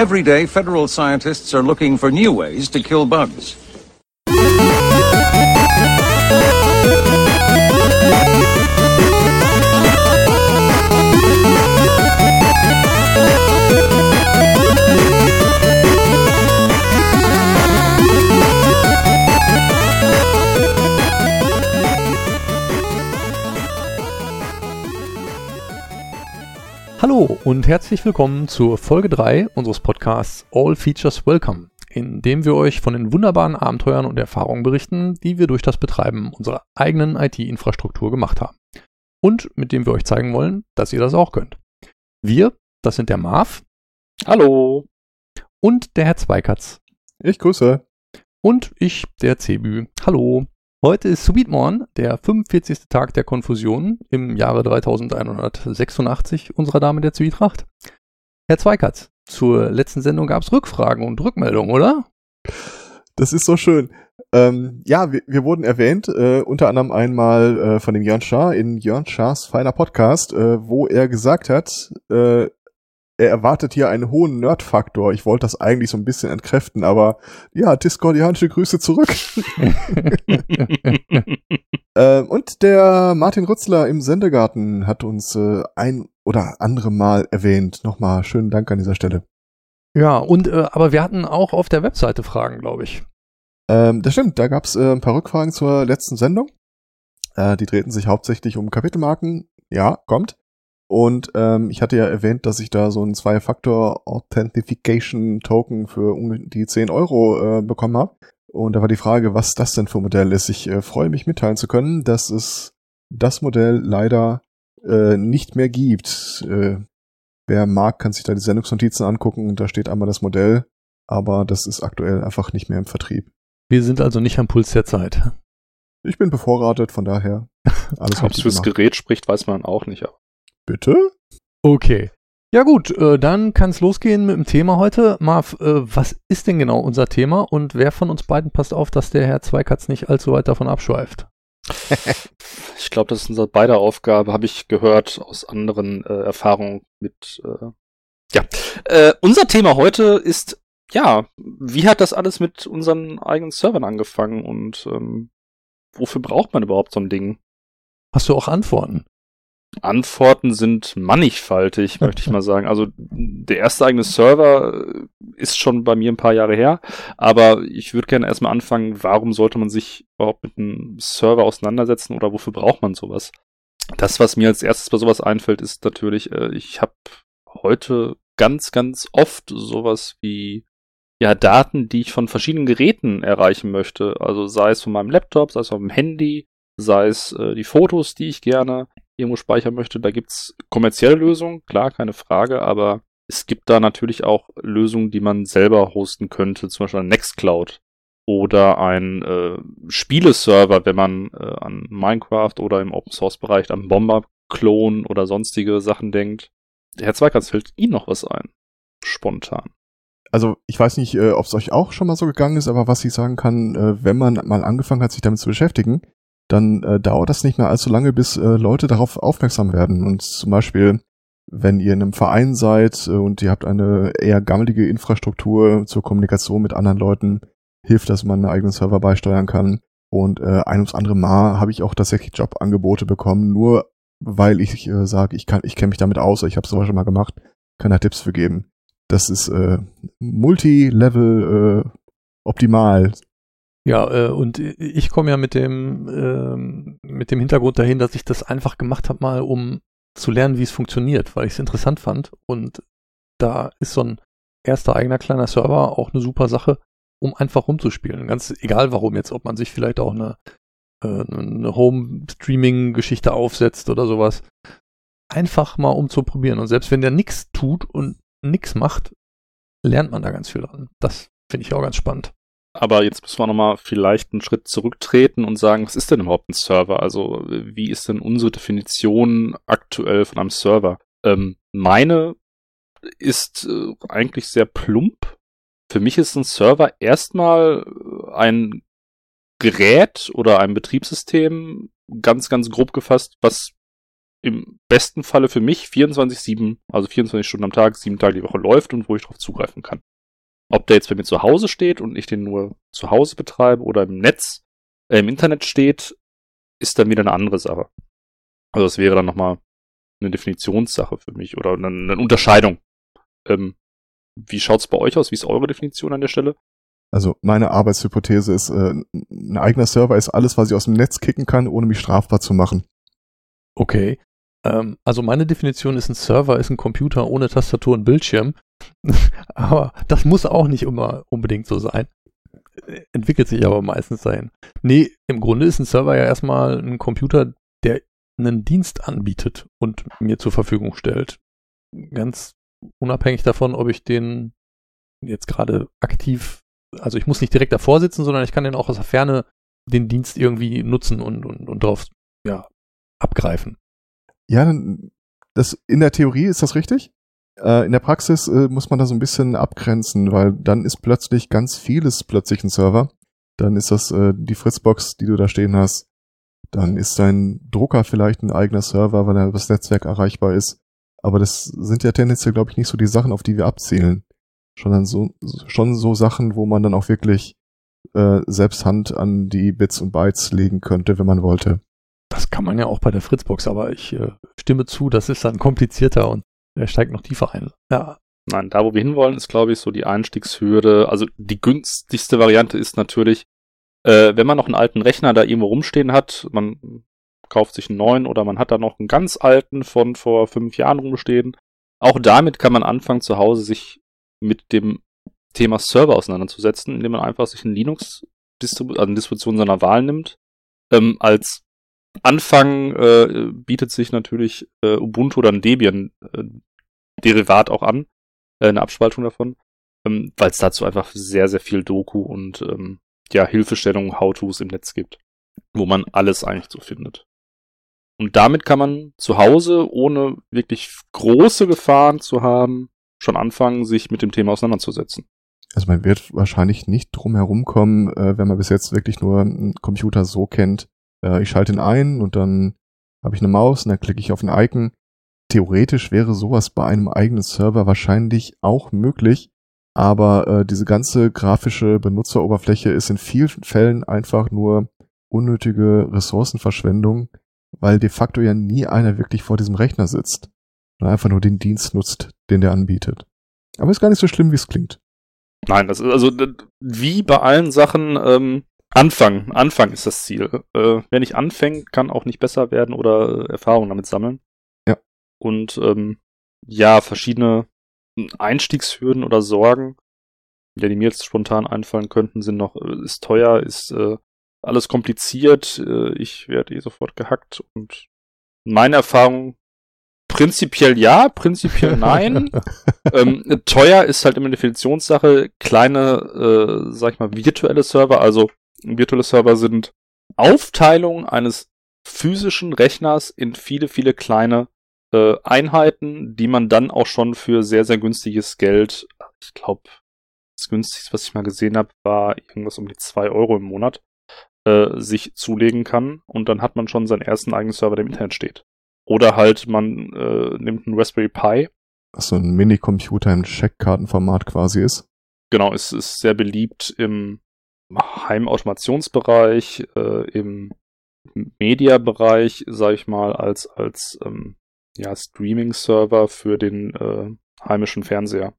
Every day, federal scientists are looking for new ways to kill bugs. Hallo und herzlich willkommen zur Folge 3 unseres Podcasts All Features Welcome, in dem wir euch von den wunderbaren Abenteuern und Erfahrungen berichten, die wir durch das Betreiben unserer eigenen IT-Infrastruktur gemacht haben. Und mit dem wir euch zeigen wollen, dass ihr das auch könnt. Wir, das sind der Marv. Hallo. Und der Herr Zweikatz. Ich grüße. Und ich, der Cebü. Hallo. Heute ist Subitmorn, der 45. Tag der Konfusion im Jahre 3186 unserer Dame der Zwietracht. Herr Zweikatz, zur letzten Sendung gab es Rückfragen und Rückmeldungen, oder? Das ist so schön. Ähm, ja, wir, wir, wurden erwähnt, äh, unter anderem einmal äh, von dem Jörn Schaar in Jörn Schaars feiner Podcast, äh, wo er gesagt hat, äh, er erwartet hier einen hohen Nerd-Faktor. Ich wollte das eigentlich so ein bisschen entkräften, aber ja, discordianische Grüße zurück. äh, und der Martin Rützler im Sendegarten hat uns äh, ein oder andere Mal erwähnt. Nochmal schönen Dank an dieser Stelle. Ja, und äh, aber wir hatten auch auf der Webseite Fragen, glaube ich. Ähm, das stimmt, da gab es äh, ein paar Rückfragen zur letzten Sendung. Äh, die drehten sich hauptsächlich um Kapitelmarken. Ja, kommt. Und ähm, ich hatte ja erwähnt, dass ich da so ein Zwei-Faktor-Authentification-Token für um die 10 Euro äh, bekommen habe. Und da war die Frage, was das denn für ein Modell ist. Ich äh, freue mich mitteilen zu können, dass es das Modell leider äh, nicht mehr gibt. Äh, wer mag, kann sich da die Sendungsnotizen angucken. Da steht einmal das Modell, aber das ist aktuell einfach nicht mehr im Vertrieb. Wir sind also nicht am Puls der Zeit. Ich bin bevorratet, von daher alles Ob es fürs Gerät spricht, weiß man auch nicht. Bitte? Okay. Ja gut, äh, dann kann es losgehen mit dem Thema heute. Marv, äh, was ist denn genau unser Thema und wer von uns beiden passt auf, dass der Herr Zweikatz nicht allzu weit davon abschweift? ich glaube, das ist unsere beider Aufgabe, habe ich gehört aus anderen äh, Erfahrungen mit. Äh, ja, äh, unser Thema heute ist ja, wie hat das alles mit unseren eigenen Servern angefangen und ähm, wofür braucht man überhaupt so ein Ding? Hast du auch Antworten? Antworten sind mannigfaltig, möchte ich mal sagen. Also der erste eigene Server ist schon bei mir ein paar Jahre her, aber ich würde gerne erstmal anfangen, warum sollte man sich überhaupt mit einem Server auseinandersetzen oder wofür braucht man sowas? Das, was mir als erstes bei sowas einfällt, ist natürlich, äh, ich habe heute ganz, ganz oft sowas wie ja, Daten, die ich von verschiedenen Geräten erreichen möchte. Also sei es von meinem Laptop, sei es von meinem Handy, sei es äh, die Fotos, die ich gerne irgendwo speichern möchte. Da gibt's kommerzielle Lösungen, klar, keine Frage, aber es gibt da natürlich auch Lösungen, die man selber hosten könnte, zum Beispiel Nextcloud oder ein äh, Spieleserver, wenn man äh, an Minecraft oder im Open Source Bereich an Bomber Clone oder sonstige Sachen denkt. Herr Zweikatz fällt Ihnen noch was ein? Spontan. Also ich weiß nicht, äh, ob es euch auch schon mal so gegangen ist, aber was ich sagen kann, äh, wenn man mal angefangen hat, sich damit zu beschäftigen, dann äh, dauert das nicht mehr allzu lange, bis äh, Leute darauf aufmerksam werden. Und zum Beispiel, wenn ihr in einem Verein seid äh, und ihr habt eine eher gammelige Infrastruktur zur Kommunikation mit anderen Leuten, hilft, dass man einen eigenen Server beisteuern kann. Und äh, ein ums andere Mal habe ich auch tatsächlich Jobangebote bekommen, nur weil ich äh, sage, ich kann, ich kenne mich damit aus, ich habe sowas schon mal gemacht, kann da Tipps für geben. Das ist äh, Multi-Level äh, optimal, ja, äh, und ich komme ja mit dem, ähm, mit dem Hintergrund dahin, dass ich das einfach gemacht habe, mal um zu lernen, wie es funktioniert, weil ich es interessant fand. Und da ist so ein erster eigener kleiner Server auch eine super Sache, um einfach rumzuspielen. Ganz egal warum jetzt, ob man sich vielleicht auch eine, äh, eine Home-Streaming-Geschichte aufsetzt oder sowas. Einfach mal um zu probieren. Und selbst wenn der nichts tut und nichts macht, lernt man da ganz viel dran. Das finde ich auch ganz spannend. Aber jetzt müssen wir nochmal vielleicht einen Schritt zurücktreten und sagen, was ist denn überhaupt ein Server? Also wie ist denn unsere Definition aktuell von einem Server? Ähm, meine ist äh, eigentlich sehr plump. Für mich ist ein Server erstmal ein Gerät oder ein Betriebssystem, ganz, ganz grob gefasst, was im besten Falle für mich 24-7, also 24 Stunden am Tag, sieben Tage die Woche läuft und wo ich darauf zugreifen kann. Ob der jetzt bei mir zu Hause steht und ich den nur zu Hause betreibe oder im Netz, äh, im Internet steht, ist dann wieder eine andere Sache. Also das wäre dann nochmal eine Definitionssache für mich oder eine, eine Unterscheidung. Ähm, wie schaut's bei euch aus? Wie ist eure Definition an der Stelle? Also meine Arbeitshypothese ist, äh, ein eigener Server ist alles, was ich aus dem Netz kicken kann, ohne mich strafbar zu machen. Okay. Ähm, also meine Definition ist, ein Server ist ein Computer ohne Tastatur und Bildschirm. aber das muss auch nicht immer unbedingt so sein. Entwickelt sich aber meistens dahin. Nee, im Grunde ist ein Server ja erstmal ein Computer, der einen Dienst anbietet und mir zur Verfügung stellt. Ganz unabhängig davon, ob ich den jetzt gerade aktiv, also ich muss nicht direkt davor sitzen, sondern ich kann den auch aus der Ferne den Dienst irgendwie nutzen und, und, und drauf ja, abgreifen. Ja, das, in der Theorie ist das richtig. Äh, in der Praxis äh, muss man da so ein bisschen abgrenzen, weil dann ist plötzlich ganz vieles plötzlich ein Server. Dann ist das äh, die Fritzbox, die du da stehen hast. Dann ist dein Drucker vielleicht ein eigener Server, weil er über das Netzwerk erreichbar ist. Aber das sind ja tendenziell, glaube ich, nicht so die Sachen, auf die wir abzielen. Schon, dann so, schon so Sachen, wo man dann auch wirklich äh, selbst Hand an die Bits und Bytes legen könnte, wenn man wollte. Das kann man ja auch bei der Fritzbox, aber ich äh, stimme zu, das ist dann komplizierter und er steigt noch tiefer ein. Ja. Nein, da wo wir hinwollen, ist, glaube ich, so die Einstiegshürde. Also die günstigste Variante ist natürlich, äh, wenn man noch einen alten Rechner da irgendwo rumstehen hat, man kauft sich einen neuen oder man hat da noch einen ganz alten von vor fünf Jahren rumstehen. Auch damit kann man anfangen, zu Hause sich mit dem Thema Server auseinanderzusetzen, indem man einfach sich einen Linux, also eine Distribution seiner Wahl nimmt, ähm, als Anfang äh, bietet sich natürlich äh, Ubuntu oder ein Debian äh, auch an, äh, eine Abspaltung davon, ähm, weil es dazu einfach sehr, sehr viel Doku und ähm, ja, Hilfestellungen, How-Tos im Netz gibt, wo man alles eigentlich so findet. Und damit kann man zu Hause, ohne wirklich große Gefahren zu haben, schon anfangen, sich mit dem Thema auseinanderzusetzen. Also man wird wahrscheinlich nicht drum herum kommen, äh, wenn man bis jetzt wirklich nur einen Computer so kennt, äh, ich schalte ihn ein und dann habe ich eine Maus und dann klicke ich auf ein Icon. Theoretisch wäre sowas bei einem eigenen Server wahrscheinlich auch möglich, aber äh, diese ganze grafische Benutzeroberfläche ist in vielen Fällen einfach nur unnötige Ressourcenverschwendung, weil de facto ja nie einer wirklich vor diesem Rechner sitzt und einfach nur den Dienst nutzt, den der anbietet. Aber ist gar nicht so schlimm, wie es klingt. Nein, das ist also wie bei allen Sachen, ähm, Anfang, Anfang ist das Ziel. Äh, wer nicht anfängt, kann auch nicht besser werden oder äh, Erfahrungen damit sammeln. Ja. Und ähm, ja, verschiedene Einstiegshürden oder Sorgen, die mir jetzt spontan einfallen könnten, sind noch, äh, ist teuer, ist äh, alles kompliziert, äh, ich werde eh sofort gehackt und meine Erfahrung prinzipiell ja, prinzipiell nein. ähm, teuer ist halt immer eine Definitionssache. Kleine, äh, sag ich mal, virtuelle Server, also virtuelle Server sind Aufteilung eines physischen Rechners in viele, viele kleine äh, Einheiten, die man dann auch schon für sehr, sehr günstiges Geld, ich glaube, das günstigste, was ich mal gesehen habe, war irgendwas um die zwei Euro im Monat, äh, sich zulegen kann und dann hat man schon seinen ersten eigenen Server, der im Internet steht. Oder halt man äh, nimmt einen Raspberry Pi. Was so ein Minicomputer im Checkkartenformat quasi ist. Genau, es ist sehr beliebt im Heimautomationsbereich, äh, im Media-Bereich, sage ich mal, als, als ähm, ja, Streaming-Server für den äh, heimischen Fernseher.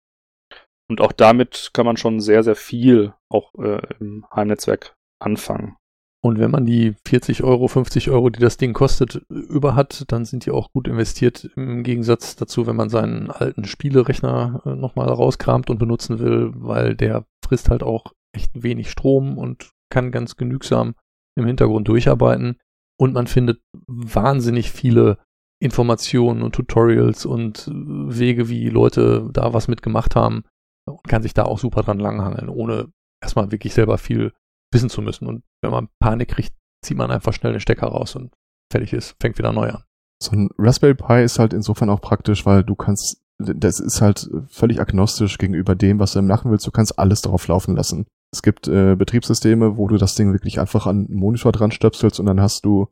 Und auch damit kann man schon sehr, sehr viel auch äh, im Heimnetzwerk anfangen. Und wenn man die 40 Euro, 50 Euro, die das Ding kostet, über hat, dann sind die auch gut investiert. Im Gegensatz dazu, wenn man seinen alten Spielerechner äh, nochmal rauskramt und benutzen will, weil der frisst halt auch echt wenig Strom und kann ganz genügsam im Hintergrund durcharbeiten. Und man findet wahnsinnig viele Informationen und Tutorials und Wege, wie Leute da was mitgemacht haben und kann sich da auch super dran langhangeln, ohne erstmal wirklich selber viel wissen zu müssen. Und wenn man Panik kriegt, zieht man einfach schnell den Stecker raus und fertig ist, fängt wieder neu an. So ein Raspberry Pi ist halt insofern auch praktisch, weil du kannst, das ist halt völlig agnostisch gegenüber dem, was du machen willst. Du kannst alles drauf laufen lassen. Es gibt äh, Betriebssysteme, wo du das Ding wirklich einfach an einen Monitor dran stöpselst und dann hast du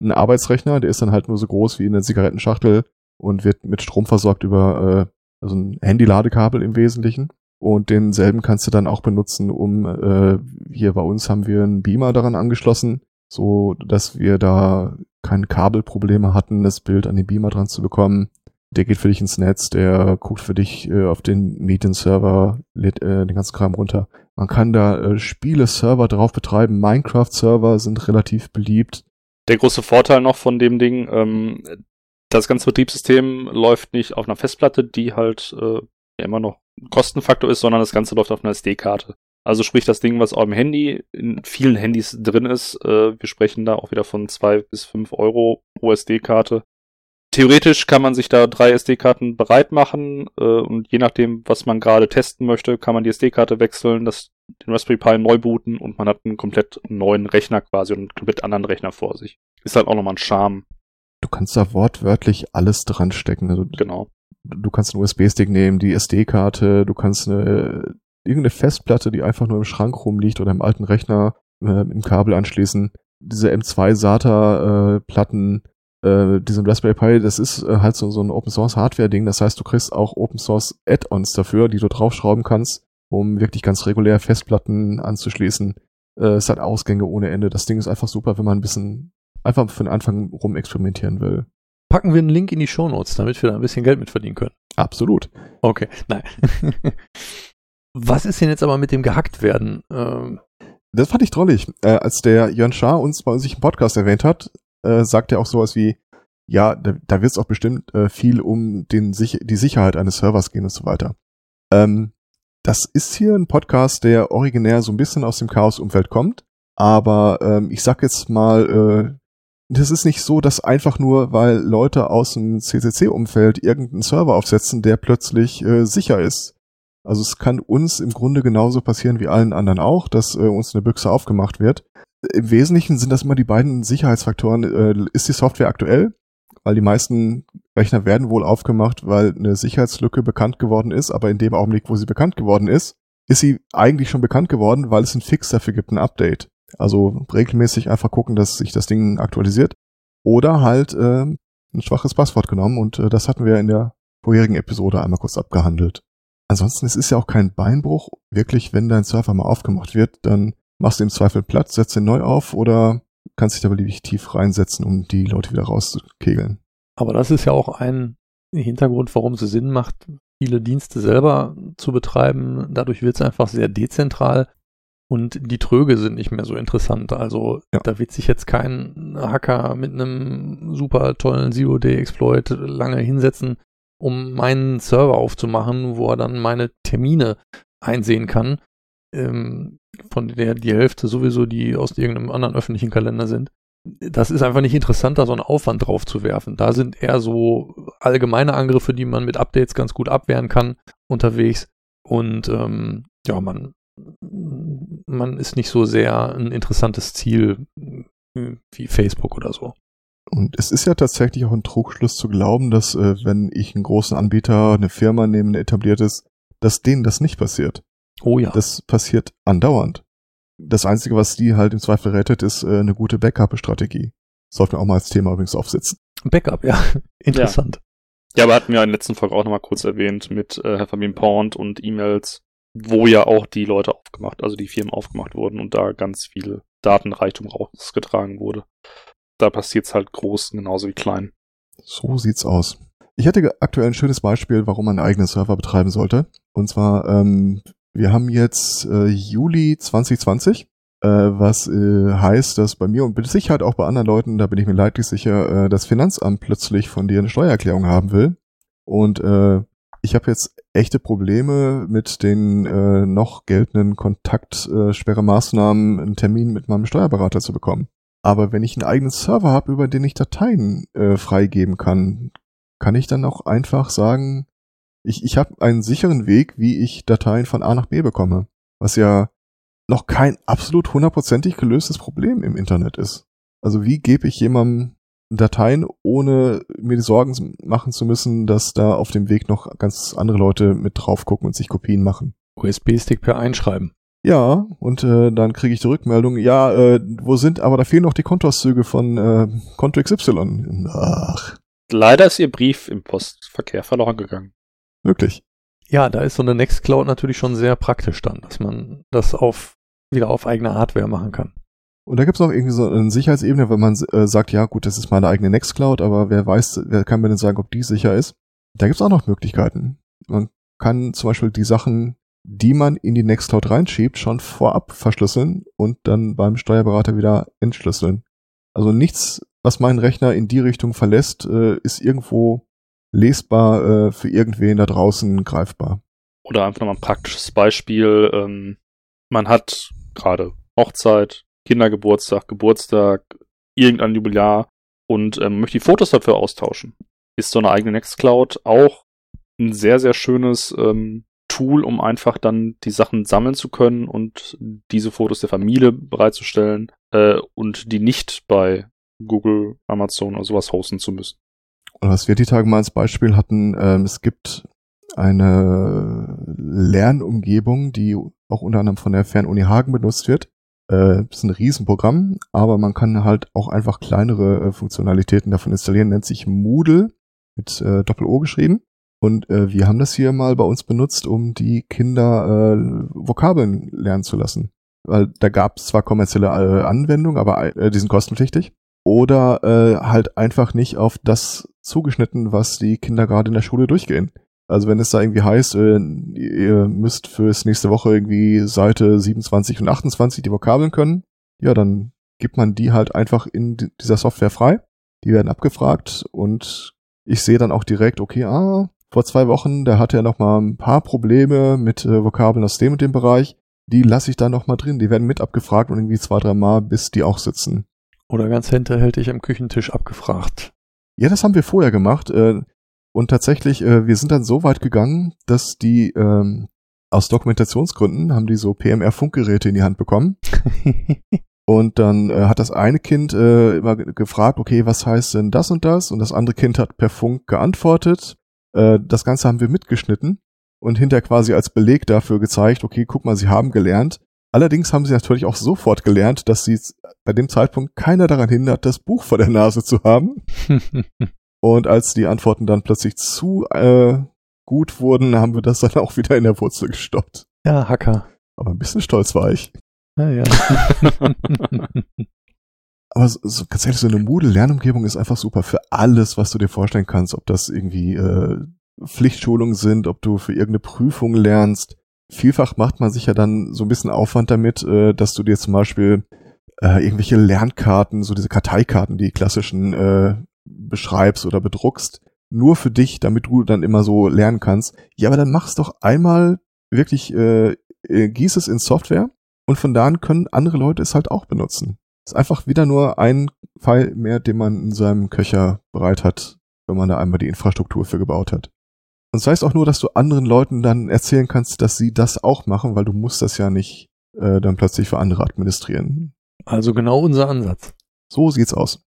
ein Arbeitsrechner, der ist dann halt nur so groß wie eine Zigarettenschachtel und wird mit Strom versorgt über äh, also ein Handy-Ladekabel im Wesentlichen. Und denselben kannst du dann auch benutzen, um äh, hier bei uns haben wir einen Beamer daran angeschlossen, so dass wir da keine Kabelprobleme hatten, das Bild an den Beamer dran zu bekommen. Der geht für dich ins Netz, der guckt für dich äh, auf den Medienserver, lädt äh, den ganzen Kram runter. Man kann da äh, Spiele-Server drauf betreiben. Minecraft-Server sind relativ beliebt. Der große Vorteil noch von dem Ding, ähm, das ganze Betriebssystem läuft nicht auf einer Festplatte, die halt äh, immer noch Kostenfaktor ist, sondern das Ganze läuft auf einer SD-Karte. Also sprich das Ding, was auf dem Handy in vielen Handys drin ist, äh, wir sprechen da auch wieder von zwei bis fünf Euro pro SD-Karte. Theoretisch kann man sich da drei SD-Karten bereit machen äh, und je nachdem, was man gerade testen möchte, kann man die SD-Karte wechseln, das, den Raspberry Pi neu booten und man hat einen komplett neuen Rechner quasi und einen komplett anderen Rechner vor sich. Ist halt auch nochmal ein Charme. Du kannst da wortwörtlich alles dran stecken. Also Genau. du kannst einen USB-Stick nehmen, die SD-Karte, du kannst eine irgendeine Festplatte, die einfach nur im Schrank rumliegt oder im alten Rechner äh, im Kabel anschließen. Diese M2 SATA äh, äh, diesen Raspberry Pi, das ist äh, halt so, so ein Open Source Hardware Ding. Das heißt, du kriegst auch Open Source Add-ons dafür, die du draufschrauben kannst, um wirklich ganz regulär Festplatten anzuschließen. Äh, es hat Ausgänge ohne Ende. Das Ding ist einfach super, wenn man ein bisschen einfach für den Anfang rum experimentieren will. Packen wir einen Link in die Shownotes, damit wir da ein bisschen Geld mit verdienen können. Absolut. Okay, nein. Was ist denn jetzt aber mit dem gehackt werden? Ähm, Das fand ich drollig. Äh, als der Jörn Schaar uns bei sich im Podcast erwähnt hat, äh, sagt er auch sowas wie, ja, da, da wird es auch bestimmt äh, viel um den, Sich die Sicherheit eines Servers gehen und so weiter. Ähm, das ist hier ein Podcast, der originär so ein bisschen aus dem Chaos-Umfeld kommt, aber ähm, ich sag jetzt mal, äh, das ist nicht so, dass einfach nur, weil Leute aus dem CCC-Umfeld irgendeinen Server aufsetzen, der plötzlich äh, sicher ist. Also es kann uns im Grunde genauso passieren wie allen anderen auch, dass äh, uns eine Büchse aufgemacht wird. Im Wesentlichen sind das immer die beiden Sicherheitsfaktoren. Äh, ist die Software aktuell? Weil die meisten Rechner werden wohl aufgemacht, weil eine Sicherheitslücke bekannt geworden ist, aber in dem Augenblick, wo sie bekannt geworden ist, ist sie eigentlich schon bekannt geworden, weil es einen Fix dafür gibt, ein Update. Also regelmäßig einfach gucken, dass sich das Ding aktualisiert. Oder halt äh, ein schwaches Passwort genommen und äh, das hatten wir in der vorherigen Episode einmal kurz abgehandelt. Ansonsten, es ist ja auch kein Beinbruch. Wirklich, wenn dein Server mal aufgemacht wird, dann machst du im Zweifel Platz, setzt ihn neu auf oder kannst dich da beliebig tief reinsetzen, um die Leute wieder rauszukegeln. aber das ist ja auch ein Hintergrund, warum es Sinn macht, viele Dienste selber zu betreiben. Dadurch wird es einfach sehr dezentral und die Tröge sind nicht mehr so interessant. Also Ja. da wird sich jetzt kein Hacker mit einem super tollen Zero-Day-Exploit lange hinsetzen, um meinen Server aufzumachen, wo er dann meine Termine einsehen kann, ähm, von der die Hälfte sowieso die aus irgendeinem anderen öffentlichen Kalender sind. Das ist einfach nicht interessant, da so einen Aufwand drauf zu werfen. Da sind eher so allgemeine Angriffe, die man mit Updates ganz gut abwehren kann, unterwegs. Und ähm, ja, man, man ist nicht so sehr ein interessantes Ziel äh, wie Facebook oder so. Und es ist ja tatsächlich auch ein Trugschluss zu glauben, dass äh, wenn ich einen großen Anbieter, eine Firma nehme, eine etabliert ist, dass denen das nicht passiert. Oh ja. Das passiert andauernd. Das Einzige, was die halt im Zweifel rettet, ist äh, eine gute Backup-Strategie. Sollten wir auch mal als Thema übrigens aufsetzen. Backup, ja. Interessant. Ja, aber hatten wir in der letzten Folge auch nochmal kurz erwähnt mit äh, Herr Fabian Pound und E-Mails, wo ja auch die Leute aufgemacht, also die Firmen aufgemacht wurden und da ganz viel Datenreichtum rausgetragen wurde. Da passiert's halt groß genauso wie klein. So sieht's aus. Ich hätte aktuell ein schönes Beispiel, warum man einen eigenen Server betreiben sollte. Und zwar, ähm, wir haben jetzt äh, Juli 2020, äh, was äh, heißt, dass bei mir und mit Sicherheit auch bei anderen Leuten, da bin ich mir leidlich sicher, äh, das Finanzamt plötzlich von dir eine Steuererklärung haben will. Und äh, ich habe jetzt echte Probleme mit den äh, noch geltenden Kontaktsperremaßnahmen, einen Termin mit meinem Steuerberater zu bekommen. Aber wenn ich einen eigenen Server habe, über den ich Dateien äh, freigeben kann, kann ich dann auch einfach sagen, ich, ich habe einen sicheren Weg, wie ich Dateien von A nach B bekomme. Was ja noch kein absolut hundertprozentig gelöstes Problem im Internet ist. Also wie gebe ich jemandem Dateien, ohne mir die Sorgen machen zu müssen, dass da auf dem Weg noch ganz andere Leute mit drauf gucken und sich Kopien machen. USB-Stick per Einschreiben. Ja, und äh, dann kriege ich die Rückmeldung, ja, äh, wo sind, aber da fehlen noch die Kontoauszüge von äh, Konto XY. Ach, Leider ist Ihr Brief im Postverkehr verloren gegangen. wirklich. Ja, da ist so eine Nextcloud natürlich schon sehr praktisch dann, dass man das auf wieder auf eigene Hardware machen kann. Und da gibt's noch irgendwie so eine Sicherheitsebene, wenn man äh, sagt, ja gut, das ist meine eigene Nextcloud, aber wer weiß, wer kann mir denn sagen, ob die sicher ist? Da gibt's auch noch Möglichkeiten. Man kann zum Beispiel die Sachen, die man in die Nextcloud reinschiebt, schon vorab verschlüsseln und dann beim Steuerberater wieder entschlüsseln. Also nichts, was meinen Rechner in die Richtung verlässt, äh, ist irgendwo lesbar äh, für irgendwen da draußen greifbar. Oder einfach nochmal ein praktisches Beispiel. Ähm, man hat gerade Hochzeit, Kindergeburtstag, Geburtstag, irgendein Jubilar und ähm, möchte die Fotos dafür austauschen. Ist so eine eigene Nextcloud auch ein sehr, sehr schönes ähm, Tool, um einfach dann die Sachen sammeln zu können und diese Fotos der Familie bereitzustellen äh, und die nicht bei Google, Amazon oder sowas hosten zu müssen. Und was wir die Tage mal als Beispiel hatten, ähm, es gibt eine Lernumgebung, die auch unter anderem von der Fernuni Hagen benutzt wird. Äh, ist ein Riesenprogramm, aber man kann halt auch einfach kleinere äh, Funktionalitäten davon installieren, nennt sich Moodle mit äh, Doppel-O geschrieben. Und äh, wir haben das hier mal bei uns benutzt, um die Kinder äh, Vokabeln lernen zu lassen. Weil da gab es zwar kommerzielle äh, Anwendungen, aber äh, die sind kostenpflichtig. Oder äh, halt einfach nicht auf das zugeschnitten, was die Kinder gerade in der Schule durchgehen. Also wenn es da irgendwie heißt, äh, ihr müsst fürs nächste Woche irgendwie Seite 27 und 28 die Vokabeln können, ja, dann gibt man die halt einfach in di- dieser Software frei. Die werden abgefragt und ich sehe dann auch direkt, okay, ah, vor zwei Wochen, da hatte er noch mal ein paar Probleme mit äh, Vokabeln aus dem und dem Bereich. Die lasse ich da noch mal drin. Die werden mit abgefragt und irgendwie zwei, drei Mal, bis die auch sitzen. Oder ganz hinterhältig am Küchentisch abgefragt. Ja, das haben wir vorher gemacht. Äh, und tatsächlich, äh, wir sind dann so weit gegangen, dass die ähm, aus Dokumentationsgründen haben die so PMR-Funkgeräte in die Hand bekommen. Und dann äh, hat das eine Kind äh, immer ge- gefragt, okay, was heißt denn das und das? Und das andere Kind hat per Funk geantwortet. Äh, das Ganze haben wir mitgeschnitten und hinterher quasi als Beleg dafür gezeigt, okay, guck mal, sie haben gelernt. Allerdings haben sie natürlich auch sofort gelernt, dass sie bei dem Zeitpunkt keiner daran hindert, das Buch vor der Nase zu haben. Und als die Antworten dann plötzlich zu äh, gut wurden, haben wir das dann auch wieder in der Wurzel gestoppt. ja, Hacker. Aber ein bisschen stolz war ich. Ja, ja. Aber so, so, ganz ehrlich, so eine Moodle-Lernumgebung ist einfach super für alles, was du dir vorstellen kannst. Ob das irgendwie äh, Pflichtschulungen sind, ob du für irgendeine Prüfung lernst. Vielfach macht man sich ja dann so ein bisschen Aufwand damit, äh, dass du dir zum Beispiel äh, irgendwelche Lernkarten, so diese Karteikarten, die klassischen, äh, beschreibst oder bedruckst, nur für dich, damit du dann immer so lernen kannst. Ja, aber dann mach's doch einmal wirklich, äh, äh, gieß es in Software und von da an können andere Leute es halt auch benutzen. Ist einfach wieder nur ein Fall mehr, den man in seinem Köcher bereit hat, wenn man da einmal die Infrastruktur für gebaut hat. Und das heißt auch nur, dass du anderen Leuten dann erzählen kannst, dass sie das auch machen, weil du musst das ja nicht äh, dann plötzlich für andere administrieren. Also genau unser Ansatz. So sieht's aus.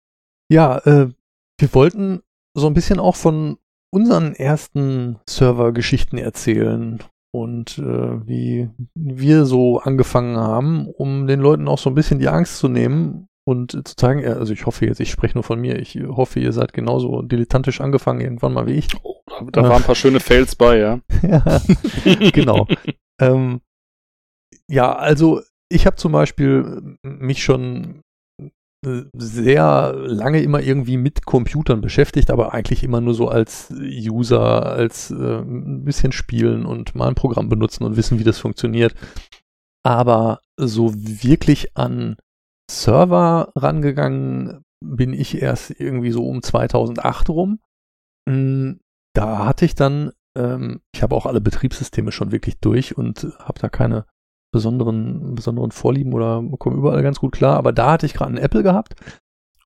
Ja, äh, wir wollten so ein bisschen auch von unseren ersten Server-Geschichten erzählen und äh, wie wir so angefangen haben, um den Leuten auch so ein bisschen die Angst zu nehmen und zu zeigen, ja, also ich hoffe jetzt, ich spreche nur von mir, ich hoffe, ihr seid genauso dilettantisch angefangen irgendwann mal wie ich. Oh, da, da waren ein paar schöne Fails bei, ja. ja, genau. ähm, ja, also ich habe zum Beispiel mich schon äh, sehr lange immer irgendwie mit Computern beschäftigt, aber eigentlich immer nur so als User, als äh, ein bisschen spielen und mal ein Programm benutzen und wissen, wie das funktioniert. Aber so wirklich an Server rangegangen bin ich erst irgendwie so um 2008 rum. Mm, Da hatte ich dann, ähm, ich habe auch alle Betriebssysteme schon wirklich durch und habe da keine besonderen, besonderen Vorlieben oder komme überall ganz gut klar. Aber da hatte ich gerade einen Apple gehabt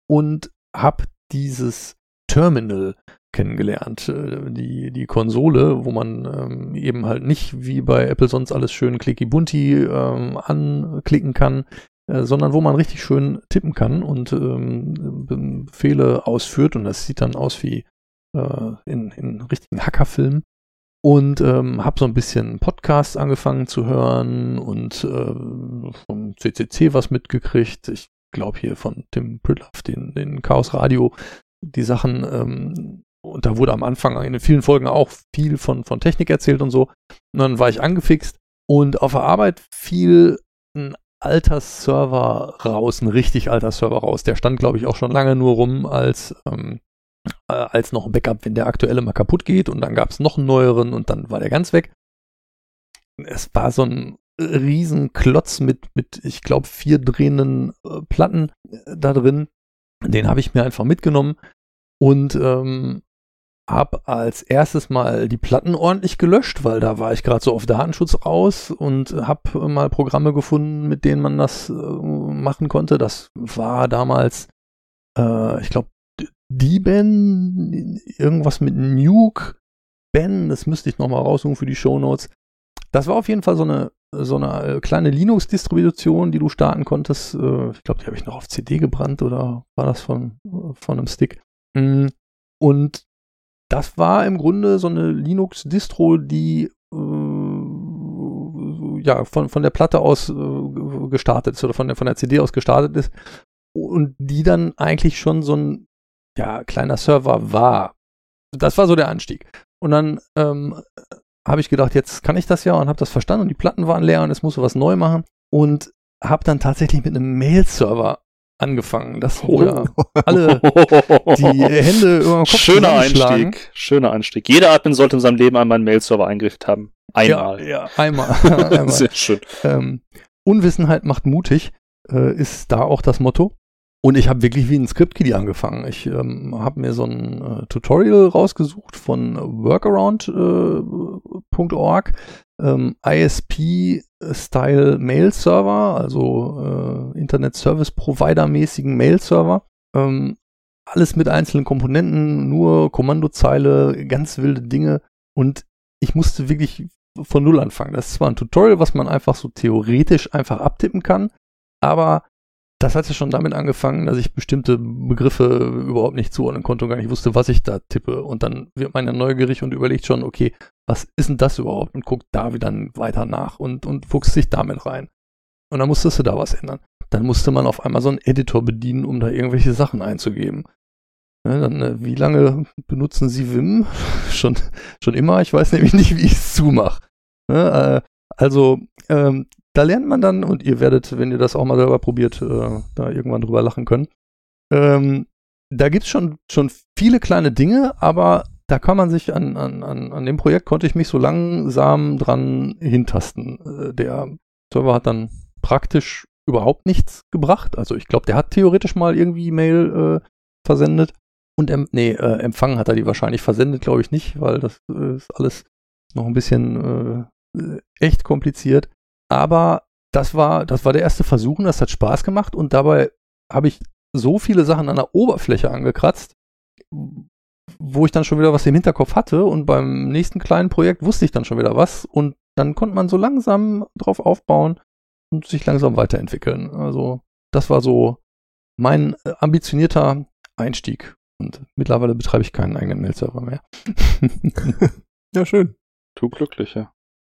und habe dieses Terminal kennengelernt, äh, die, die Konsole, wo man ähm, eben halt nicht wie bei Apple sonst alles schön clicky bunti ähm, anklicken kann, äh, sondern wo man richtig schön tippen kann und ähm, Befehle ausführt und das sieht dann aus wie äh, in, in richtigen Hackerfilmen. Und ähm, habe so ein bisschen Podcasts angefangen zu hören und äh, vom CCC was mitgekriegt. Ich glaube hier von Tim Pritloff, den, den Chaos Radio, die Sachen. Ähm, und da wurde am Anfang in vielen Folgen auch viel von, von Technik erzählt und so. Und dann war ich angefixt und auf der Arbeit fiel ein alter Server raus, ein richtig alter Server raus. Der stand, glaube ich, auch schon lange nur rum als, ähm, äh, als noch ein Backup, wenn der aktuelle mal kaputt geht. Und dann gab es noch einen neueren und dann war der ganz weg. Es war so ein Riesenklotz mit, mit ich glaube, vier drehenden äh, Platten äh, da drin. Den habe ich mir einfach mitgenommen und ähm, habe als erstes mal die Platten ordentlich gelöscht, weil da war ich gerade so auf Datenschutz raus und habe mal Programme gefunden, mit denen man das äh, machen konnte. Das war damals, äh, ich glaube, D-Ben, irgendwas mit Nuke, Ben, das müsste ich nochmal raussuchen für die Show Notes. Das war auf jeden Fall so eine, so eine äh, kleine Linux-Distribution, die du starten konntest. Äh, ich glaube, die habe ich noch auf CD gebrannt oder war das von, von einem Stick? Mm, und das war im Grunde so eine Linux-Distro, die äh, ja von, von der Platte aus gestartet ist oder von der, von der CD aus gestartet ist und die dann eigentlich schon so ein ja, kleiner Server war. Das war so der Anstieg. Und dann ähm, habe ich gedacht, jetzt kann ich das ja und habe das verstanden und die Platten waren leer und es musste was neu machen und habe dann tatsächlich mit einem Mail-Server angefangen. Das wo ja alle die Hände über den Kopf Schöner Einstieg. Schöner Einstieg. Jeder Admin sollte in seinem Leben einmal einen Mail-Server eingerichtet haben. Einmal. Ja, ja einmal. einmal. Sehr schön. Ähm, Unwissenheit macht mutig, äh, ist da auch das Motto. Und ich habe wirklich wie ein Script-Kiddie angefangen. Ich ähm, habe mir so ein äh, Tutorial rausgesucht von workaround.org. Äh, ähm, ISP-Style Mail-Server, also äh, Internet Service Provider-mäßigen Mail-Server. Ähm, alles mit einzelnen Komponenten, nur Kommandozeile, ganz wilde Dinge. Und ich musste wirklich von Null anfangen. Das ist zwar ein Tutorial, was man einfach so theoretisch einfach abtippen kann, aber das hat ja schon damit angefangen, dass ich bestimmte Begriffe überhaupt nicht zuordnen konnte und gar nicht wusste, was ich da tippe. Und dann wird man ja neugierig und überlegt schon, okay, was ist denn das überhaupt? Und guckt da wieder weiter nach und, und fuchst sich damit rein. Und dann musstest du da was ändern. Dann musste man auf einmal so einen Editor bedienen, um da irgendwelche Sachen einzugeben. Ja, dann, äh, wie lange benutzen Sie Vim? schon, schon immer. Ich weiß nämlich nicht, wie ich es zumache. Ja, äh, also, ähm, da lernt man dann, und ihr werdet, wenn ihr das auch mal selber probiert, äh, da irgendwann drüber lachen können. Ähm, da gibt es schon, schon viele kleine Dinge, aber da kann man sich an, an, an, an dem Projekt konnte ich mich so langsam dran hintasten. Äh, der Server hat dann praktisch überhaupt nichts gebracht. Also ich glaube, der hat theoretisch mal irgendwie Mail äh, versendet. Und em nee, äh, empfangen hat er die wahrscheinlich versendet, glaube ich nicht, weil das äh, ist alles noch ein bisschen äh, äh echt kompliziert. Aber das war, das war der erste Versuch und das hat Spaß gemacht und dabei habe ich so viele Sachen an der Oberfläche angekratzt, wo ich dann schon wieder was im Hinterkopf hatte und beim nächsten kleinen Projekt wusste ich dann schon wieder was und dann konnte man so langsam drauf aufbauen und sich langsam weiterentwickeln. Also das war so mein äh, ambitionierter Einstieg und mittlerweile betreibe ich keinen eigenen Mail-Server mehr. ja, schön. Du glücklicher.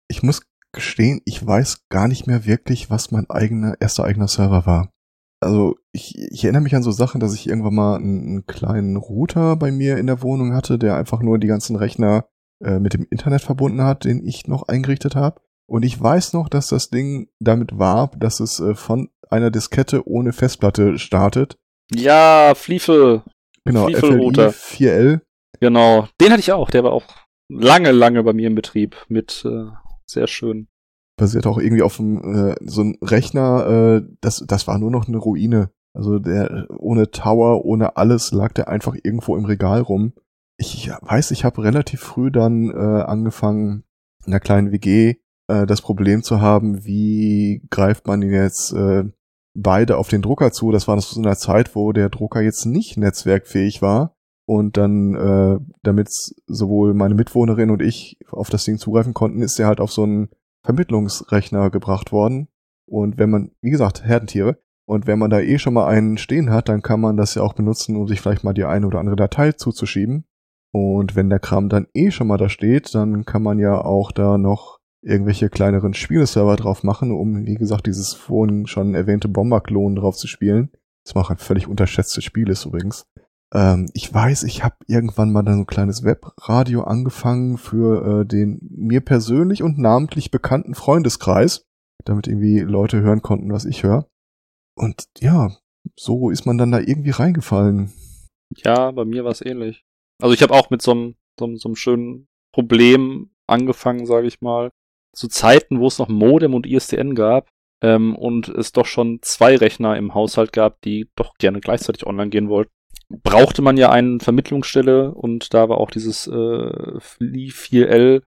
Ich muss gestehen, ich weiß gar nicht mehr wirklich, was mein eigener, erster eigener Server war. Also ich, ich erinnere mich an so Sachen, dass ich irgendwann mal einen, einen kleinen Router bei mir in der Wohnung hatte, der einfach nur die ganzen Rechner äh, mit dem Internet verbunden hat, den ich noch eingerichtet habe. Und ich weiß noch, dass das Ding damit war, dass es äh, von einer Diskette ohne Festplatte startet. Ja, Fliefe. Genau, FLI 4L. Genau, den hatte ich auch. Der war auch lange, lange bei mir im Betrieb mit äh, sehr schön. Basiert auch irgendwie auf einem, äh, so einem Rechner, äh, das, das war nur noch eine Ruine. Also der ohne Tower, ohne alles lag der einfach irgendwo im Regal rum. Ich weiß, ich habe relativ früh dann äh, angefangen, in der kleinen WG äh, das Problem zu haben, wie greift man jetzt äh, beide auf den Drucker zu. Das war so einer Zeit, wo der Drucker jetzt nicht netzwerkfähig war. Und dann, äh, damit sowohl meine Mitwohnerin und ich auf das Ding zugreifen konnten, ist er halt auf so einen Vermittlungsrechner gebracht worden. Und wenn man, wie gesagt, Herdentiere, und wenn man da eh schon mal einen stehen hat, dann kann man das ja auch benutzen, um sich vielleicht mal die eine oder andere Datei zuzuschieben. Und wenn der Kram dann eh schon mal da steht, dann kann man ja auch da noch irgendwelche kleineren Spieleserver drauf machen, um, wie gesagt, dieses vorhin schon erwähnte Bomber-Klon drauf zu spielen. Das auch ein völlig unterschätztes Spiel ist übrigens. Ähm, ich weiß, ich habe irgendwann mal dann so ein kleines Webradio angefangen für äh, den mir persönlich und namentlich bekannten Freundeskreis, damit irgendwie Leute hören konnten, was ich höre. Und ja, so ist man dann da irgendwie reingefallen. Ja, bei mir war es ähnlich. Also ich habe auch mit so einem, so, einem, schönen Problem angefangen, sage ich mal. Zu Zeiten, wo es noch Modem und ISDN gab ähm, und es doch schon zwei Rechner im Haushalt gab, die doch gerne gleichzeitig online gehen wollten, brauchte man ja eine Vermittlungsstelle und da war auch dieses äh, 4L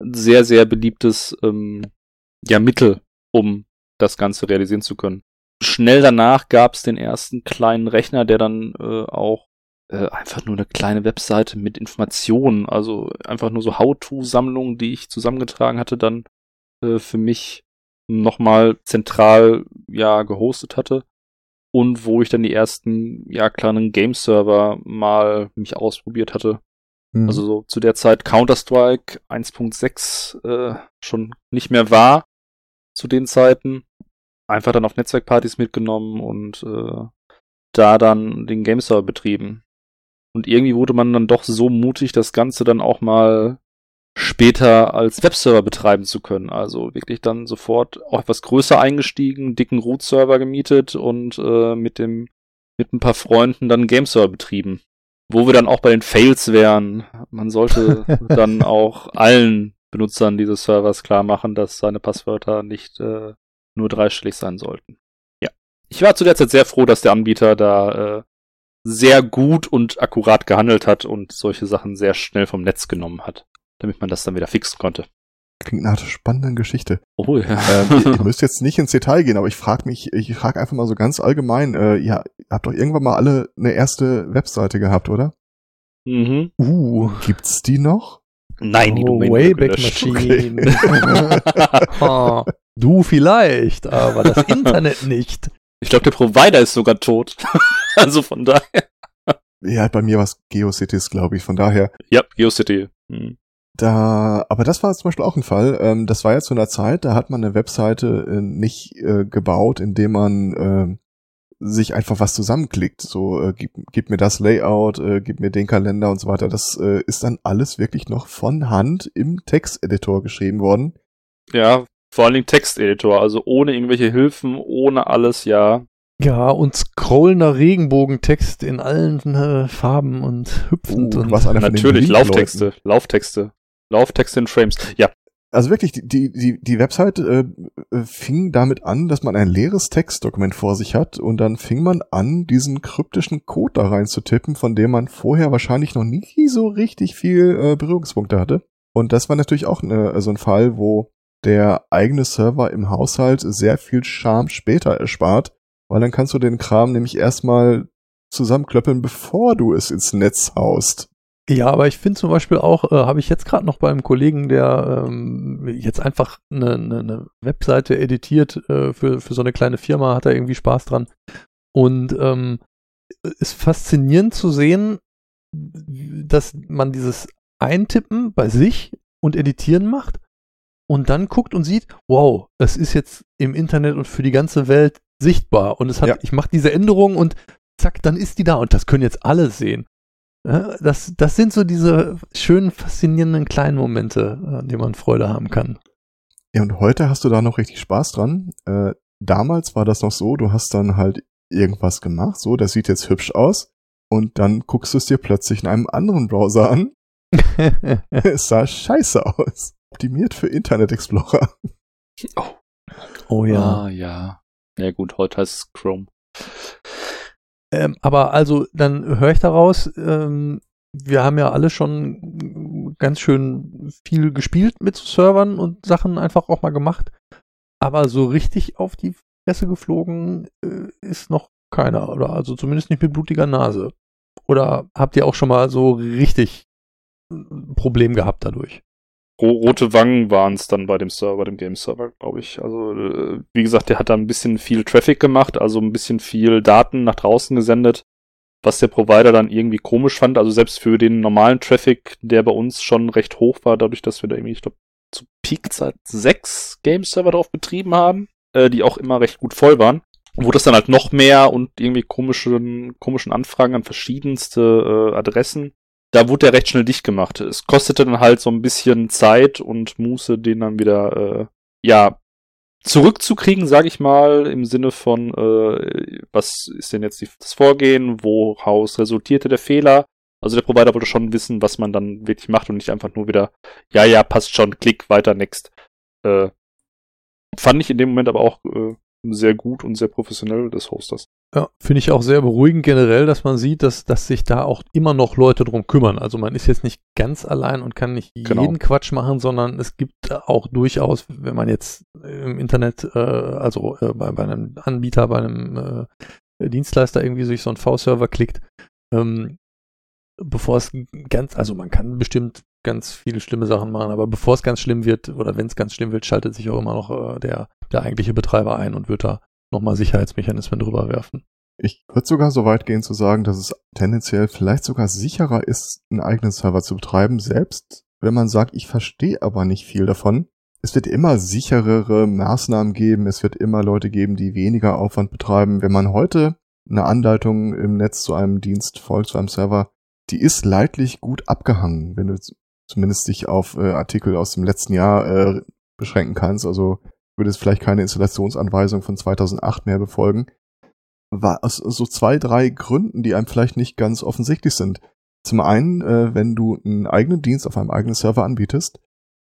sehr, sehr beliebtes ähm, ja, Mittel, um das Ganze realisieren zu können. Schnell danach gab es den ersten kleinen Rechner, der dann äh, auch äh, einfach nur eine kleine Webseite mit Informationen, also einfach nur so How-To-Sammlungen, die ich zusammengetragen hatte, dann äh, für mich nochmal zentral ja gehostet hatte und wo ich dann die ersten ja kleinen Game-Server mal mich ausprobiert hatte. Mhm. Also so zu der Zeit Counter-Strike 1.6 äh, schon nicht mehr war zu den Zeiten. Einfach dann auf Netzwerkpartys mitgenommen und äh, da dann den Game-Server betrieben. Und irgendwie wurde man dann doch so mutig, das Ganze dann auch mal später als Webserver betreiben zu können. Also wirklich dann sofort auch etwas größer eingestiegen, dicken Root-Server gemietet und äh, mit dem mit ein paar Freunden dann Game-Server betrieben. Wo wir dann auch bei den Fails wären. Man sollte dann auch allen Benutzern dieses Servers klar machen, dass seine Passwörter nicht äh, nur dreistellig sein sollten. Ja. Ich war zu der Zeit sehr froh, dass der Anbieter da äh, sehr gut und akkurat gehandelt hat und solche Sachen sehr schnell vom Netz genommen hat, damit man das dann wieder fixen konnte. Klingt nach einer spannenden Geschichte. Oh ja. Ähm, ihr, ihr, müsst jetzt nicht ins Detail gehen, aber ich frage mich, ich frage einfach mal so ganz allgemein, äh, ja, habt doch irgendwann mal alle eine erste Webseite gehabt, oder? Mhm. Uh. Gibt's die noch? Nein, die oh, Wayback Machine. oh, du vielleicht, aber das Internet nicht. Ich glaube, der Provider ist sogar tot. also von daher. Ja, bei mir war es GeoCities, glaube ich, von daher. Ja, GeoCity. Hm. Da, aber das war zum Beispiel auch ein Fall. Ähm, das war ja zu einer Zeit, da hat man eine Webseite äh, nicht äh, gebaut, indem man äh, sich einfach was zusammenklickt. So, äh, gib, gib mir das Layout, äh, gib mir den Kalender und so weiter. Das äh, ist dann alles wirklich noch von Hand im Texteditor geschrieben worden. Ja, vor allen Dingen Texteditor, also ohne irgendwelche Hilfen, ohne alles, ja. Ja, und scrollender Regenbogentext in allen äh, Farben und hüpfend. Uh, und was den Natürlich. Lauftexte, Lauftexte. Lauftexte in Frames. Ja, Also wirklich, die, die, die, Website äh, fing damit an, dass man ein leeres Textdokument vor sich hat und dann fing man an, diesen kryptischen Code da rein zu tippen, von dem man vorher wahrscheinlich noch nie so richtig viel äh, Berührungspunkte hatte. Und das war natürlich auch ne, so ein Fall, wo der eigene Server im Haushalt sehr viel Charme später erspart, weil dann kannst du den Kram nämlich erstmal zusammenklöppeln, bevor du es ins Netz haust. Ja, aber ich finde zum Beispiel auch, äh, habe ich jetzt gerade noch beim Kollegen, der ähm, jetzt einfach eine, eine, eine Webseite editiert äh, für, für so eine kleine Firma, hat er irgendwie Spaß dran. Und ähm, ist faszinierend zu sehen, dass man dieses Eintippen bei sich und Editieren macht und dann guckt und sieht, wow, es ist jetzt im Internet und für die ganze Welt sichtbar. Und es hat, Ja. ich mache diese Änderung und zack, dann ist die da. Und das können jetzt alle sehen. Ja, das, das sind so diese schönen, faszinierenden kleinen Momente, an denen man Freude haben kann. Ja, und heute hast du da noch richtig Spaß dran. Äh, damals war das noch so, du hast dann halt irgendwas gemacht, so, das sieht jetzt hübsch aus. Und dann guckst du es dir plötzlich in einem anderen Browser an. es sah scheiße aus. Optimiert für Internet Explorer. oh Ah, ja. Ja gut, heute heißt es Chrome. Ähm, aber also, dann höre ich daraus, ähm, wir haben ja alle schon ganz schön viel gespielt mit Servern und Sachen einfach auch mal gemacht. Aber so richtig auf die Fresse geflogen äh, ist noch keiner. Oder also zumindest nicht mit blutiger Nase. Oder habt ihr auch schon mal so richtig ein Problem gehabt dadurch? Ro rote Wangen waren es dann bei dem Server, dem Game-Server, glaube ich. Also, äh, wie gesagt, der hat da ein bisschen viel Traffic gemacht, also ein bisschen viel Daten nach draußen gesendet. was der Provider dann irgendwie komisch fand. Also selbst für den normalen Traffic, der bei uns schon recht hoch war, dadurch, dass wir da irgendwie, ich glaube, zu Peakzeit sechs Game-Server drauf betrieben haben, äh, die auch immer recht gut voll waren, wurde das dann halt noch mehr und irgendwie komischen, komischen Anfragen an verschiedenste äh, Adressen. Da wurde der recht schnell dicht gemacht. Es kostete dann halt so ein bisschen Zeit und Muße, den dann wieder, äh, ja, zurückzukriegen, sage ich mal, im Sinne von, äh, was ist denn jetzt die, das Vorgehen, woraus resultierte der Fehler. Also der Provider wollte schon wissen, was man dann wirklich macht und nicht einfach nur wieder, ja, ja, passt schon, klick, weiter, next. Äh, fand ich in dem Moment aber auch äh, sehr gut und sehr professionell des Hosters. Ja, finde ich auch sehr beruhigend generell, dass man sieht, dass, dass sich da auch immer noch Leute drum kümmern. Also man ist jetzt nicht ganz allein und kann nicht Genau. jeden Quatsch machen, sondern es gibt auch durchaus, wenn man jetzt im Internet, äh, also äh, bei, bei einem Anbieter, bei einem äh, Dienstleister irgendwie durch so einen V-Server klickt, ähm, bevor es ganz, also man kann bestimmt ganz viele schlimme Sachen machen, aber bevor es ganz schlimm wird oder wenn es ganz schlimm wird, schaltet sich auch immer noch äh, der, der eigentliche Betreiber ein und wird da nochmal Sicherheitsmechanismen drüber werfen. Ich würde sogar so weit gehen zu sagen, dass es tendenziell vielleicht sogar sicherer ist, einen eigenen Server zu betreiben, selbst wenn man sagt, ich verstehe aber nicht viel davon. Es wird immer sicherere Maßnahmen geben, es wird immer Leute geben, die weniger Aufwand betreiben. Wenn man heute eine Anleitung im Netz zu einem Dienst folgt, zu einem Server, die ist leidlich gut abgehangen, wenn du zumindest dich auf äh, Artikel aus dem letzten Jahr äh, beschränken kannst. Also würde es vielleicht keine Installationsanweisung von 2008 mehr befolgen war aus so zwei, drei Gründen, die einem vielleicht nicht ganz offensichtlich sind. Zum einen, äh, wenn du einen eigenen Dienst auf einem eigenen Server anbietest,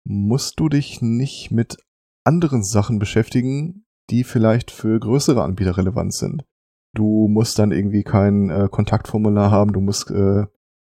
musst du dich nicht mit anderen Sachen beschäftigen, die vielleicht für größere Anbieter relevant sind. Du musst dann irgendwie kein äh, Kontaktformular haben, du musst äh,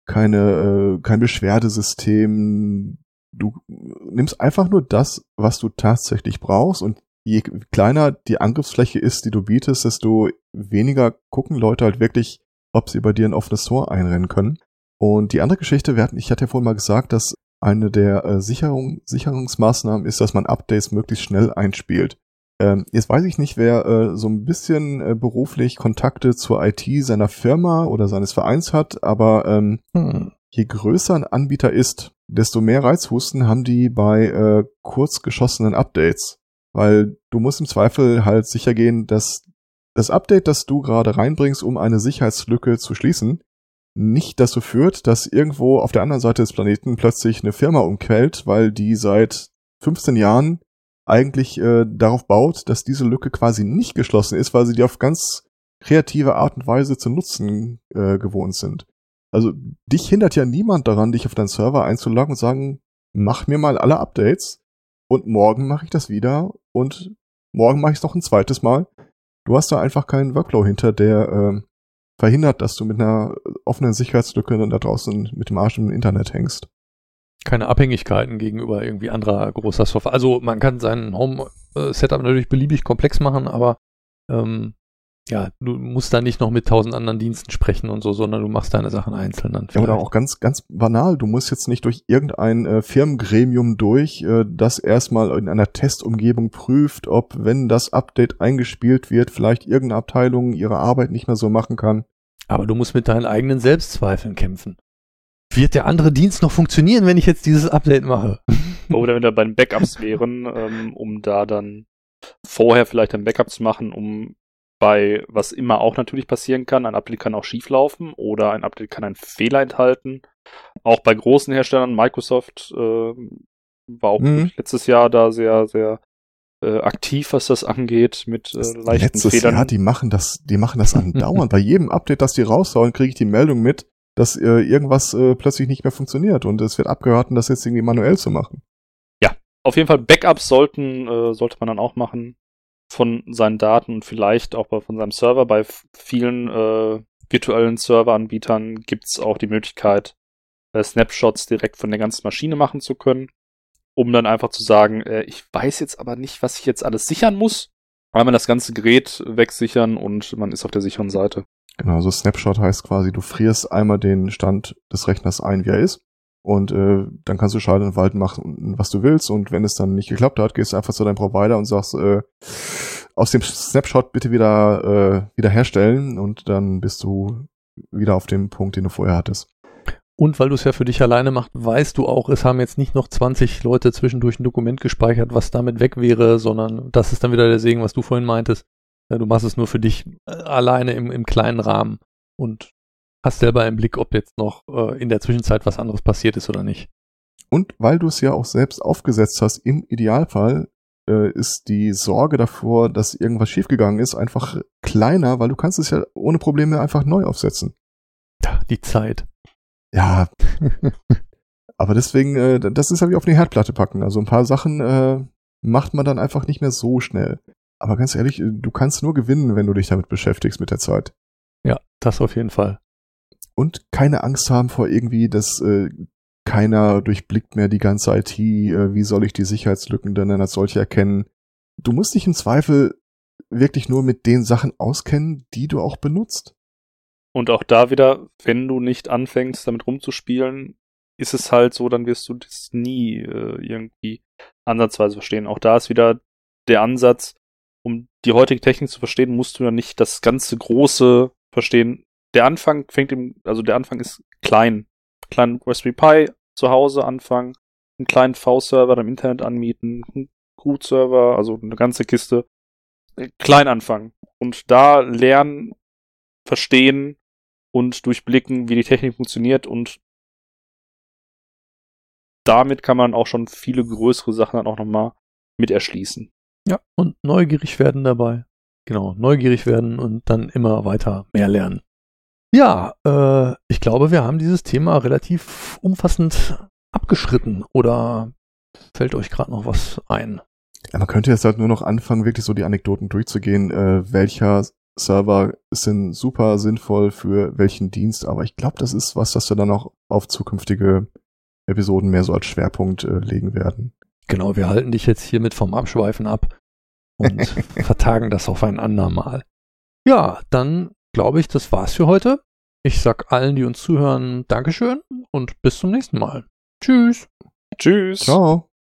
keine, äh, kein Beschwerdesystem. Du nimmst einfach nur das, was du tatsächlich brauchst und je kleiner die Angriffsfläche ist, die du bietest, desto weniger gucken Leute halt wirklich, ob sie bei dir ein offenes Tor einrennen können. Und die andere Geschichte, wir hatten, ich hatte ja vorhin mal gesagt, dass eine der äh, Sicherung, Sicherungsmaßnahmen ist, dass man Updates möglichst schnell einspielt. Ähm, jetzt weiß ich nicht, wer äh, so ein bisschen äh, beruflich Kontakte zur IT seiner Firma oder seines Vereins hat, aber ähm, Hm. je größer ein Anbieter ist, desto mehr Reizhusten haben die bei äh, kurz geschossenen Updates. Weil du musst im Zweifel halt sicher gehen, dass das Update, das du gerade reinbringst, um eine Sicherheitslücke zu schließen, nicht dazu führt, dass irgendwo auf der anderen Seite des Planeten plötzlich eine Firma umquellt, weil die seit 15 Jahren eigentlich äh, darauf baut, dass diese Lücke quasi nicht geschlossen ist, weil sie die auf ganz kreative Art und Weise zu nutzen äh, gewohnt sind. Also dich hindert ja niemand daran, dich auf deinen Server einzuloggen und sagen, mach mir mal alle Updates und morgen mache ich das wieder und morgen mache ich es noch ein zweites Mal. Du hast da einfach keinen Workflow hinter, der ähm, verhindert, dass du mit einer offenen Sicherheitslücke da draußen mit dem Arsch im Internet hängst. Keine Abhängigkeiten gegenüber irgendwie anderer großer Software. Also man kann sein Home-Setup natürlich beliebig komplex machen, aber ähm, ja, du musst da nicht noch mit tausend anderen Diensten sprechen und so, sondern du machst deine Sachen einzeln dann. Ja, oder auch ganz, ganz banal. Du musst jetzt nicht durch irgendein äh, Firmengremium durch, äh, das erstmal in einer Testumgebung prüft, ob, wenn das Update eingespielt wird, vielleicht irgendeine Abteilung ihre Arbeit nicht mehr so machen kann. Aber du musst mit deinen eigenen Selbstzweifeln kämpfen. Wird der andere Dienst noch funktionieren, wenn ich jetzt dieses Update mache? Oder wenn wir bei den Backups wären, ähm, um da dann vorher vielleicht ein Backup zu machen, um bei, was immer auch natürlich passieren kann, ein Update kann auch schieflaufen oder ein Update kann einen Fehler enthalten. Auch bei großen Herstellern, Microsoft äh, war auch Mhm. letztes Jahr da sehr, sehr äh, aktiv, was das angeht, mit äh, leichten Letztes Fehlern. Jahr, die machen das, die machen das andauernd. Bei jedem Update, das die raushauen, kriege ich die Meldung mit, dass äh, irgendwas äh, plötzlich nicht mehr funktioniert und es wird abgeraten, das jetzt irgendwie manuell zu machen. Auf jeden Fall Backups sollten, äh, sollte man dann auch machen von seinen Daten und vielleicht auch von seinem Server. Bei vielen äh, virtuellen Serveranbietern gibt's auch die Möglichkeit, äh, Snapshots direkt von der ganzen Maschine machen zu können, um dann einfach zu sagen, äh, ich weiß jetzt aber nicht, was ich jetzt alles sichern muss. Einmal das ganze Gerät wegsichern und man ist auf der sicheren Seite. Genau, so Snapshot heißt quasi, du frierst einmal den Stand des Rechners ein, wie er ist. Und äh, dann kannst du schalten und walten machen, was du willst. Und wenn es dann nicht geklappt hat, gehst du einfach zu deinem Provider und sagst, äh, aus dem Snapshot bitte wieder, äh, wieder herstellen. Und dann bist du wieder auf dem Punkt, den du vorher hattest. Und weil du es ja für dich alleine machst, weißt du auch, es haben jetzt nicht noch 20 Leute zwischendurch ein Dokument gespeichert, was damit weg wäre, sondern das ist dann wieder der Segen, was du vorhin meintest. Ja, Du machst es nur für dich äh, alleine im, im kleinen Rahmen und hast selber im Blick, ob jetzt noch äh, in der Zwischenzeit was anderes passiert ist oder nicht. Und weil du es ja auch selbst aufgesetzt hast, im Idealfall äh, ist die Sorge davor, dass irgendwas schiefgegangen ist, einfach kleiner, weil du kannst es ja ohne Probleme einfach neu aufsetzen. Die Zeit. Ja, aber deswegen, äh, das ist ja wie auf eine Herdplatte packen. Also ein paar Sachen äh, macht man dann einfach nicht mehr so schnell. Aber ganz ehrlich, äh, du kannst nur gewinnen, wenn du dich damit beschäftigst mit der Zeit. ja, das auf jeden Fall. Und keine Angst haben vor irgendwie, dass äh, keiner durchblickt mehr die ganze IT, äh, wie soll ich die Sicherheitslücken denn als solche erkennen. Du musst dich im Zweifel wirklich nur mit den Sachen auskennen, die du auch benutzt. Und auch da wieder, wenn du nicht anfängst, damit rumzuspielen, ist es halt so, dann wirst du das nie äh, irgendwie ansatzweise verstehen. Auch da ist wieder der Ansatz, um die heutige Technik zu verstehen, musst du ja nicht das ganze Große verstehen. Der Anfang fängt im, also der Anfang ist klein. Kleinen Raspberry Pi zu Hause anfangen, einen kleinen V-Server im Internet anmieten, einen Root-Server, also eine ganze Kiste. Äh, Klein anfangen. Und da lernen, verstehen und durchblicken, wie die Technik funktioniert und damit kann man auch schon viele größere Sachen dann auch nochmal mit erschließen. Ja, und neugierig werden dabei. Genau, neugierig werden und dann immer weiter mehr lernen. Ja, äh, ich glaube, wir haben dieses Thema relativ umfassend abgeschritten. Oder fällt euch gerade noch was ein? Ja, man könnte jetzt halt nur noch anfangen, wirklich so die Anekdoten durchzugehen, äh, welcher Server ist denn super sinnvoll für welchen Dienst, aber ich glaube, das ist was, das wir dann auch auf zukünftige Episoden mehr so als Schwerpunkt äh, legen werden. Genau, wir halten dich jetzt hiermit vom Abschweifen ab und vertagen das auf ein andermal. Ja, dann glaube ich, das war's für heute. Ich sag allen, die uns zuhören, Dankeschön und bis zum nächsten Mal. Tschüss. Tschüss. Ciao.